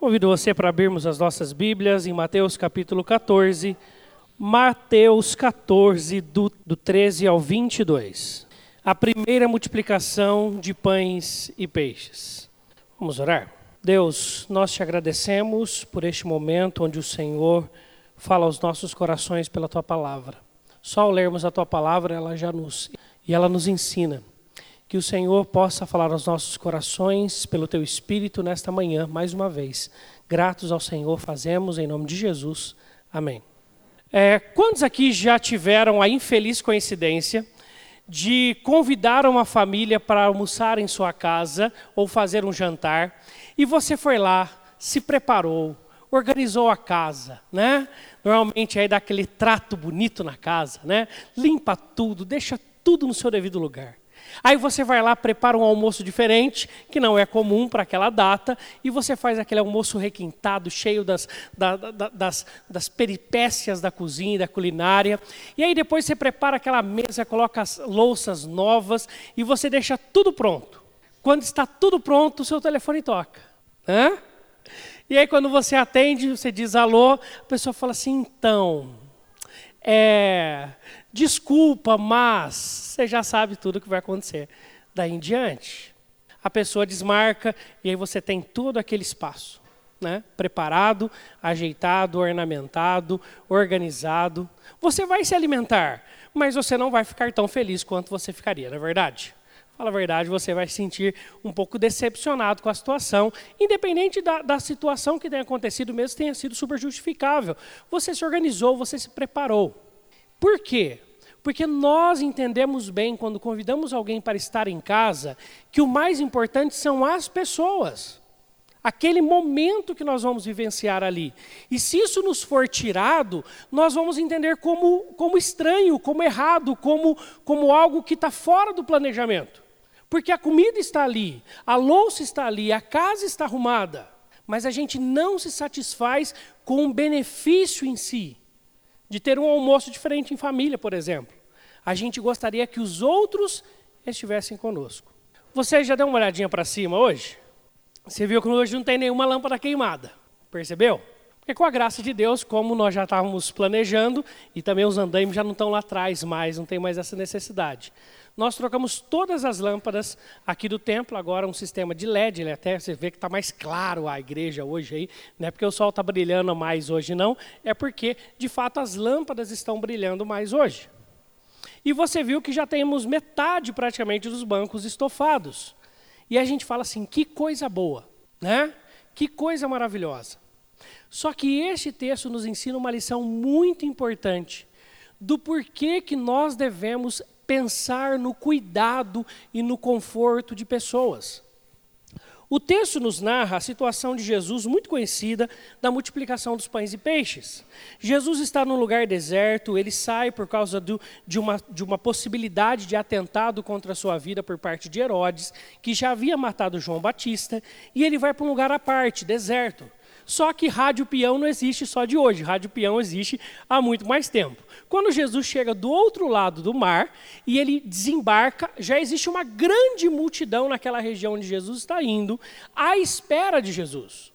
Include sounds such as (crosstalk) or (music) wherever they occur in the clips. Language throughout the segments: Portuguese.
Convido você para abrirmos as nossas Bíblias em Mateus capítulo 14, Mateus 14, do, do 13 ao 22. A primeira multiplicação de pães e peixes. Vamos orar? Deus, nós te agradecemos por este momento onde o Senhor fala aos nossos corações pela tua palavra. Só ao lermos a tua palavra, ela já nos e ela nos ensina que o Senhor possa falar aos nossos corações pelo teu espírito nesta manhã, mais uma vez. Gratos ao Senhor fazemos em nome de Jesus. Amém. É, quantos aqui já tiveram a infeliz coincidência de convidar uma família para almoçar em sua casa ou fazer um jantar e você foi lá, se preparou, organizou a casa, né? Normalmente aí dá aquele trato bonito na casa, né? Limpa tudo, deixa tudo no seu devido lugar. Aí você vai lá, prepara um almoço diferente, que não é comum para aquela data, e você faz aquele almoço requintado, cheio das, da, da, das, das peripécias da cozinha e da culinária. E aí depois você prepara aquela mesa, coloca as louças novas e você deixa tudo pronto. Quando está tudo pronto, o seu telefone toca. Hã? E aí quando você atende, você diz alô, a pessoa fala assim, então, é, desculpa, mas você já sabe tudo o que vai acontecer. Daí em diante, a pessoa desmarca e aí você tem todo aquele espaço. Né? preparado, ajeitado, ornamentado, organizado. Você vai se alimentar, mas você não vai ficar tão feliz quanto você ficaria, não é verdade? Fala a verdade, você vai se sentir um pouco decepcionado com a situação, independente da, da situação que tenha acontecido, mesmo tenha sido super justificável. Você se organizou, você se preparou. Por quê? Porque nós entendemos bem, quando convidamos alguém para estar em casa, que o mais importante são as pessoas. Aquele momento que nós vamos vivenciar ali. E se isso nos for tirado, nós vamos entender como, como estranho, como errado, como, como algo que está fora do planejamento. Porque a comida está ali, a louça está ali, a casa está arrumada. Mas a gente não se satisfaz com o benefício em si de ter um almoço diferente em família, por exemplo. A gente gostaria que os outros estivessem conosco. Você já deu uma olhadinha para cima hoje? Você viu que hoje não tem nenhuma lâmpada queimada. Percebeu? Porque com a graça de Deus, como nós já estávamos planejando, e também os andaimes já não estão lá atrás mais, não tem mais essa necessidade. Nós trocamos todas as lâmpadas aqui do templo, agora um sistema de LED, ele até você vê que está mais claro a igreja hoje aí, não é porque o sol está brilhando mais hoje não, é porque de fato as lâmpadas estão brilhando mais hoje. E você viu que já temos metade praticamente dos bancos estofados. E a gente fala assim, que coisa boa, né? Que coisa maravilhosa. Só que este texto nos ensina uma lição muito importante do porquê que nós devemos pensar no cuidado e no conforto de pessoas. O texto nos narra a situação de Jesus, muito conhecida, da multiplicação dos pães e peixes. Jesus está num lugar deserto, ele sai por causa do, de, uma, de uma possibilidade de atentado contra a sua vida por parte de Herodes, que já havia matado João Batista, e ele vai para um lugar à parte, deserto. Só que rádio peão não existe só de hoje, rádio peão existe há muito mais tempo. Quando Jesus chega do outro lado do mar e ele desembarca, já existe uma grande multidão naquela região onde Jesus está indo, à espera de Jesus.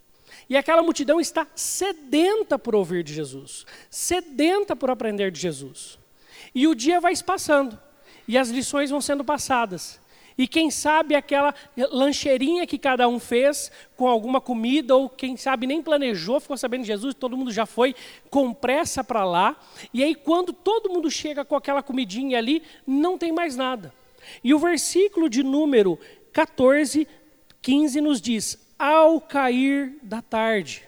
E aquela multidão está sedenta por ouvir de Jesus, sedenta por aprender de Jesus. E o dia vai se passando, e as lições vão sendo passadas. E quem sabe aquela lancheirinha que cada um fez com alguma comida, ou quem sabe nem planejou, ficou sabendo de Jesus, todo mundo já foi com pressa para lá. E aí, quando todo mundo chega com aquela comidinha ali, não tem mais nada. E o versículo de número 14, 15 nos diz: Ao cair da tarde,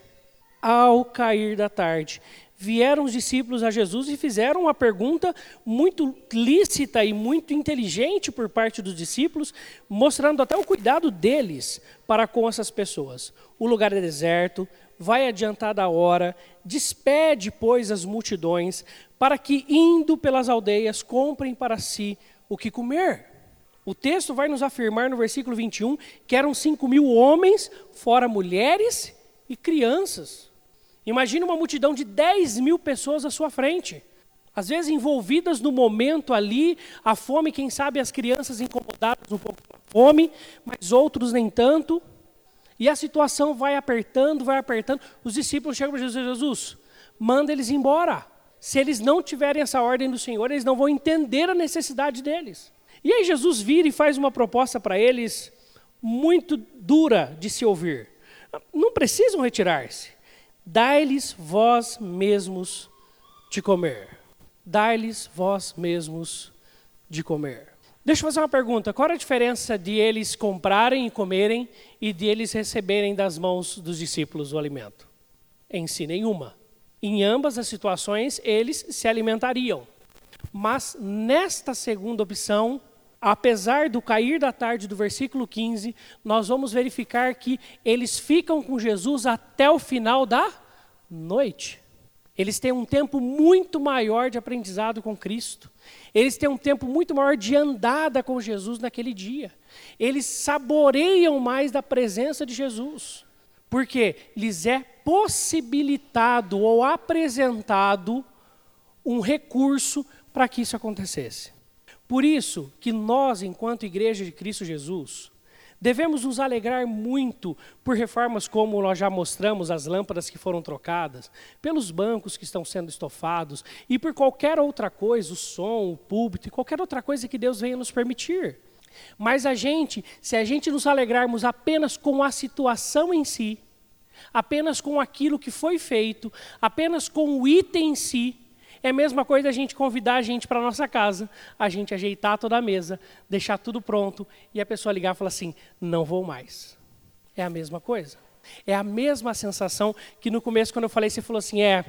ao cair da tarde, vieram os discípulos a Jesus e fizeram uma pergunta muito lícita e muito inteligente por parte dos discípulos, mostrando até o cuidado deles para com essas pessoas. O lugar é deserto, vai adiantada a hora, despede, pois, as multidões, para que, indo pelas aldeias, comprem para si o que comer. O texto vai nos afirmar no versículo 21 que eram cinco mil homens, fora mulheres e crianças. Imagine uma multidão de 10 mil pessoas à sua frente. Às vezes envolvidas no momento ali, a fome, quem sabe as crianças incomodadas um pouco com a fome, mas outros nem tanto. E a situação vai apertando, vai apertando. Os discípulos chegam para Jesus: Jesus, manda eles embora. Se eles não tiverem essa ordem do Senhor, eles não vão entender a necessidade deles. E aí Jesus vira e faz uma proposta para eles muito dura de se ouvir. Não precisam retirar-se. Dai-lhes vós mesmos de comer. Dai-lhes vós mesmos de comer. Deixa eu fazer uma pergunta: qual a diferença de eles comprarem e comerem e de eles receberem das mãos dos discípulos o alimento? Em si, nenhuma. Em ambas as situações, eles se alimentariam. Mas nesta segunda opção, apesar do cair da tarde do versículo 15, nós vamos verificar que eles ficam com Jesus até o final da noite. Eles têm um tempo muito maior de aprendizado com Cristo. Eles têm um tempo muito maior de andada com Jesus naquele dia. Eles saboreiam mais da presença de Jesus. Porque lhes é possibilitado ou apresentado um recurso para que isso acontecesse. Por isso que nós, enquanto Igreja de Cristo Jesus, Devemos nos alegrar muito por reformas como nós já mostramos, as lâmpadas que foram trocadas, pelos bancos que estão sendo estofados e por qualquer outra coisa, o som, o púlpito qualquer outra coisa que Deus venha nos permitir. Mas a gente, se a gente nos alegrarmos apenas com a situação em si, apenas com aquilo que foi feito, apenas com o item em si, é a mesma coisa a gente convidar a gente para nossa casa, a gente ajeitar toda a mesa, deixar tudo pronto e a pessoa ligar e falar assim: não vou mais. É a mesma coisa. É a mesma sensação que no começo, quando eu falei, você falou assim: é,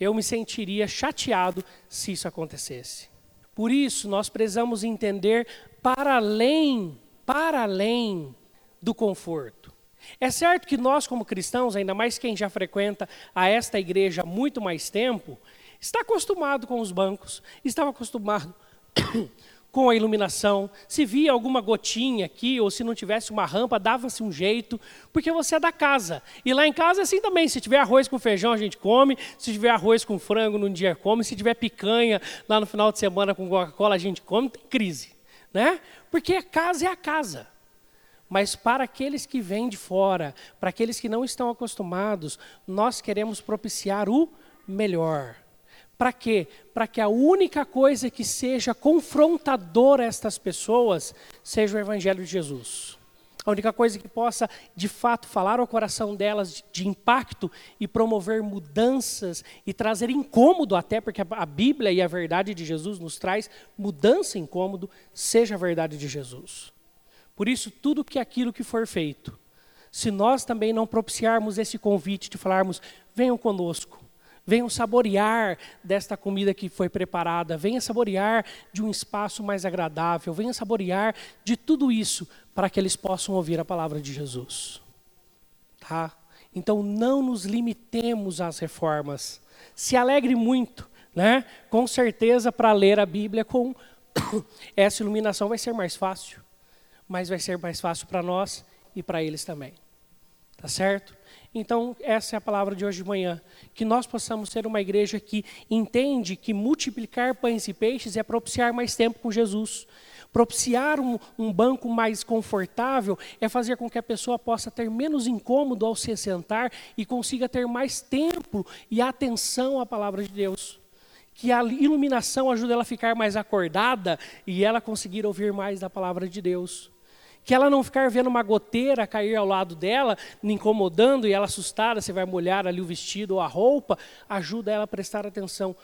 eu me sentiria chateado se isso acontecesse. Por isso, nós precisamos entender para além, para além do conforto. É certo que nós, como cristãos, ainda mais quem já frequenta a esta igreja há muito mais tempo, está acostumado com os bancos, estava acostumado (coughs) com a iluminação. Se via alguma gotinha aqui, ou se não tivesse uma rampa, dava-se um jeito, porque você é da casa. E lá em casa é assim também. Se tiver arroz com feijão, a gente come. Se tiver arroz com frango, num dia come. Se tiver picanha lá no final de semana com Coca-Cola, a gente come. Tem crise. Né? Porque a casa é a casa. Mas para aqueles que vêm de fora, para aqueles que não estão acostumados, nós queremos propiciar o melhor. Para quê? Para que a única coisa que seja confrontadora a estas pessoas seja o Evangelho de Jesus. A única coisa que possa, de fato, falar ao coração delas de, impacto e promover mudanças e trazer incômodo até, porque a, Bíblia e a verdade de Jesus nos traz mudança incômodo, seja a verdade de Jesus. Por isso, tudo que aquilo que for feito, se nós também não propiciarmos esse convite de falarmos, venham conosco, venham saborear desta comida que foi preparada, venham saborear de um espaço mais agradável, venham saborear de tudo isso para que eles possam ouvir a palavra de Jesus. Tá? Então não nos limitemos às reformas. Se alegre muito, né? Com certeza para ler a Bíblia com (coughs) essa iluminação vai ser mais fácil, mas vai ser mais fácil para nós e para eles também. Tá certo? Então, essa é a palavra de hoje de manhã. Que nós possamos ser uma igreja que entende que multiplicar pães e peixes é propiciar mais tempo com Jesus. Propiciar um, um, banco mais confortável é fazer com que a pessoa possa ter menos incômodo ao se sentar e consiga ter mais tempo e atenção à palavra de Deus. Que a iluminação ajude ela a ficar mais acordada e ela conseguir ouvir mais da palavra de Deus que ela não ficar vendo uma goteira cair ao lado dela, incomodando e ela assustada, você vai molhar ali o vestido ou a roupa, ajuda ela a prestar atenção.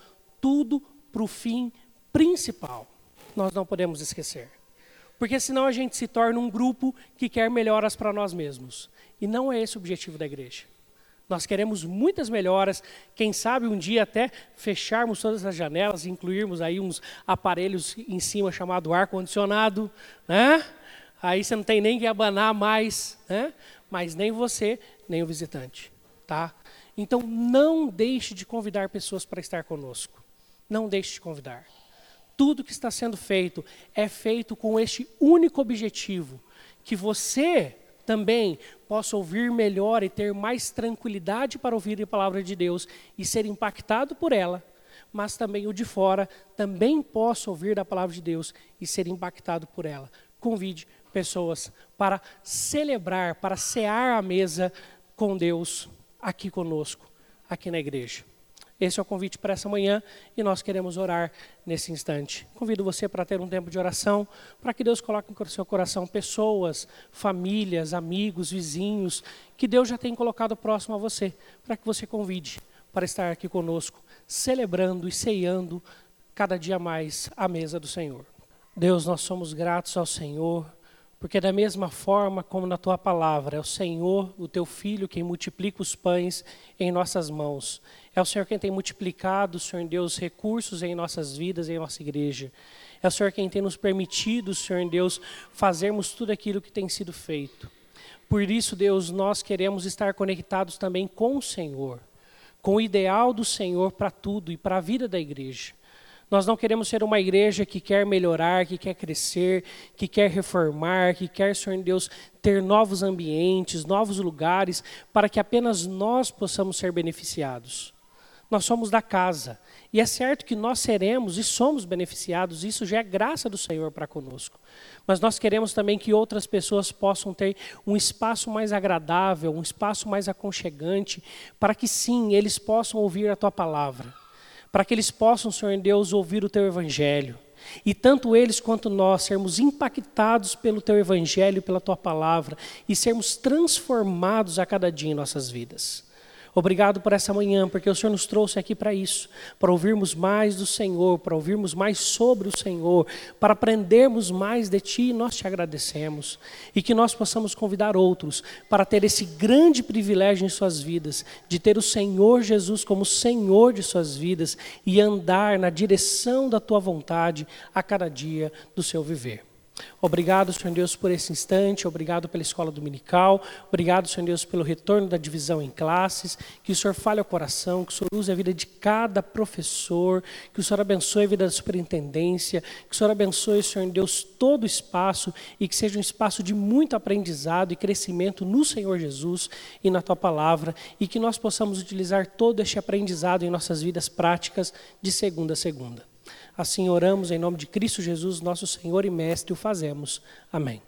Tudo para o fim principal. Nós não podemos esquecer. Porque senão a gente se torna um grupo que quer melhoras para nós mesmos. E não é esse o objetivo da igreja. Nós queremos muitas melhoras, quem sabe um dia até fecharmos todas as janelas, incluirmos aí uns aparelhos em cima chamado ar-condicionado, né? Aí você não tem nem que abanar mais, né? mas nem você, nem o visitante. Tá? Então, não deixe de convidar pessoas para estar conosco. Não deixe de convidar. Tudo que está sendo feito é feito com este único objetivo: que você também possa ouvir melhor e ter mais tranquilidade para ouvir a palavra de Deus e ser impactado por ela, mas também o de fora também possa ouvir da palavra de Deus e ser impactado por ela. Convide pessoas para celebrar, para cear a mesa com Deus aqui conosco, aqui na igreja. Esse é o convite para essa manhã e nós queremos orar nesse instante. Convido você para ter um tempo de oração, para que Deus coloque no seu coração pessoas, famílias, amigos, vizinhos, que Deus já tem colocado próximo a você, para que você convide para estar aqui conosco, celebrando e ceando cada dia mais a mesa do Senhor. Deus, nós somos gratos ao Senhor porque da mesma forma como na tua palavra, é o Senhor, o teu filho, quem multiplica os pães em nossas mãos. É o Senhor quem tem multiplicado, Senhor Deus, recursos em nossas vidas, em nossa igreja. É o Senhor quem tem nos permitido, Senhor Deus, fazermos tudo aquilo que tem sido feito. Por isso, Deus, nós queremos estar conectados também com o Senhor, com o ideal do Senhor para tudo e para a vida da igreja. Nós não queremos ser uma igreja que quer melhorar, que quer crescer, que quer reformar, que quer, Senhor Deus, ter novos ambientes, novos lugares, para que apenas nós possamos ser beneficiados. Nós somos da casa. E é certo que nós seremos e somos beneficiados, isso já é graça do Senhor para conosco. Mas nós queremos também que outras pessoas possam ter um espaço mais agradável, um espaço mais aconchegante, para que sim, eles possam ouvir a tua palavra para que eles possam, Senhor Deus, ouvir o teu evangelho. E tanto eles quanto nós sermos impactados pelo teu evangelho, pela tua palavra e sermos transformados a cada dia em nossas vidas. Obrigado por essa manhã, porque o Senhor nos trouxe aqui para isso, para ouvirmos mais do Senhor, para ouvirmos mais sobre o Senhor, para aprendermos mais de Ti, e nós te agradecemos. E que nós possamos convidar outros para ter esse grande privilégio em suas vidas, de ter o Senhor Jesus como Senhor de suas vidas e andar na direção da Tua vontade a cada dia do seu viver. Obrigado, Senhor Deus, por esse instante, obrigado pela escola dominical, obrigado, Senhor Deus, pelo retorno da divisão em classes, que o Senhor fale ao coração, que o Senhor use a vida de cada professor, que o Senhor abençoe a vida da superintendência, que o Senhor abençoe, Senhor Deus, todo o espaço e que seja um espaço de muito aprendizado e crescimento no Senhor Jesus e na Tua palavra, e que nós possamos utilizar todo este aprendizado em nossas vidas práticas de segunda a segunda. Assim oramos em nome de Cristo Jesus, nosso Senhor e Mestre, o fazemos. Amém.